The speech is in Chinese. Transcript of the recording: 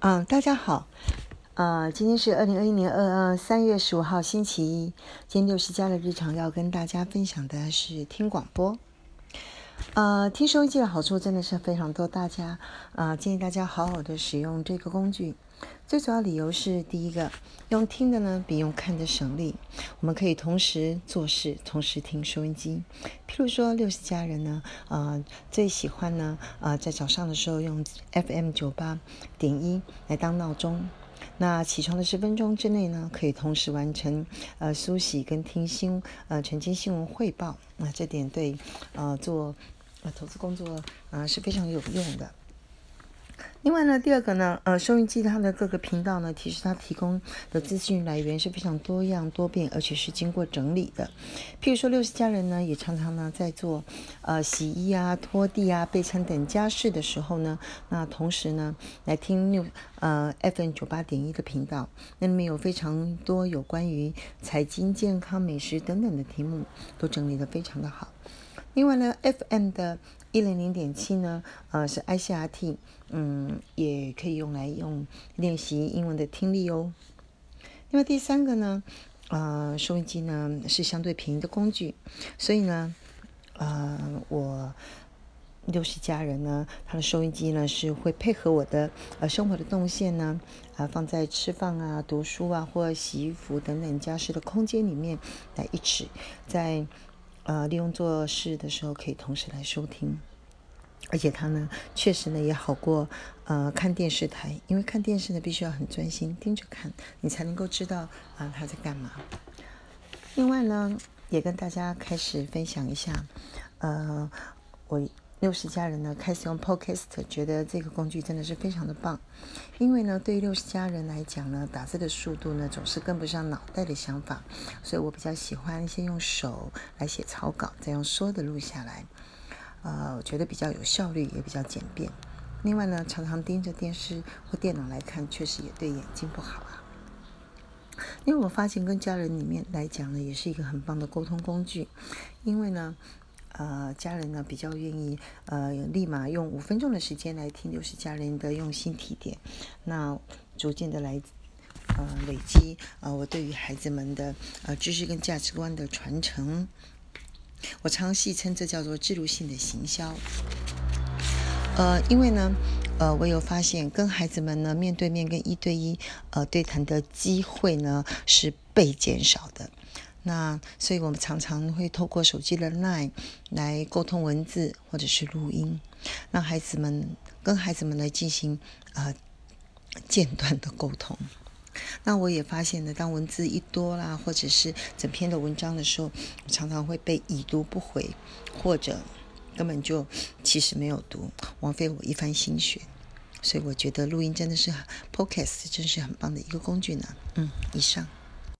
嗯，大家好，呃，今天是二零二一年二二三月十五号星期一，今天六十加的日常要跟大家分享的是听广播。呃，听收音机的好处真的是非常多，大家呃建议大家好好的使用这个工具。最主要理由是，第一个，用听的呢比用看的省力，我们可以同时做事，同时听收音机。譬如说，六十家人呢，呃，最喜欢呢，呃，在早上的时候用 FM 九八点一来当闹钟，那起床的十分钟之内呢，可以同时完成呃梳洗跟听新呃晨间新闻汇报，那这点对呃做呃投资工作啊是非常有用的。另外呢，第二个呢，呃，收音机它的各个频道呢，其实它提供的资讯来源是非常多样多变，而且是经过整理的。譬如说，六十家人呢，也常常呢在做呃洗衣啊、拖地啊、备餐等家事的时候呢，那同时呢来听六呃 FM 九八点一的频道，那里面有非常多有关于财经、健康、美食等等的题目，都整理的非常的好。另外呢，FM 的一零零点七呢，呃，是 ICRT，嗯，也可以用来用练习英文的听力哦。另外第三个呢，呃，收音机呢是相对便宜的工具，所以呢，呃，我六十家人呢，他的收音机呢是会配合我的呃生活的动线呢，啊，放在吃饭啊、读书啊或洗衣服等等家事的空间里面来一起在。呃，利用做事的时候可以同时来收听，而且它呢，确实呢也好过呃看电视台，因为看电视呢必须要很专心盯着看，你才能够知道啊他在干嘛。另外呢，也跟大家开始分享一下，呃，我。六十家人呢开始用 Podcast，觉得这个工具真的是非常的棒，因为呢，对于六十家人来讲呢，打字的速度呢总是跟不上脑袋的想法，所以我比较喜欢先用手来写草稿，再用说的录下来，呃，我觉得比较有效率，也比较简便。另外呢，常常盯着电视或电脑来看，确实也对眼睛不好啊。因为我发现跟家人里面来讲呢，也是一个很棒的沟通工具，因为呢。呃，家人呢比较愿意呃，立马用五分钟的时间来听就是家人的用心提点，那逐渐的来呃累积呃我对于孩子们的呃知识跟价值观的传承，我常戏称这叫做制度性的行销。呃，因为呢，呃，我有发现跟孩子们呢面对面跟一对一呃对谈的机会呢是被减少的。那所以，我们常常会透过手机的 Line 来沟通文字或者是录音，让孩子们跟孩子们来进行呃间断的沟通。那我也发现呢，当文字一多啦，或者是整篇的文章的时候，常常会被已读不回，或者根本就其实没有读，枉费我一番心血。所以我觉得录音真的是 Podcast 真是很棒的一个工具呢。嗯，以上。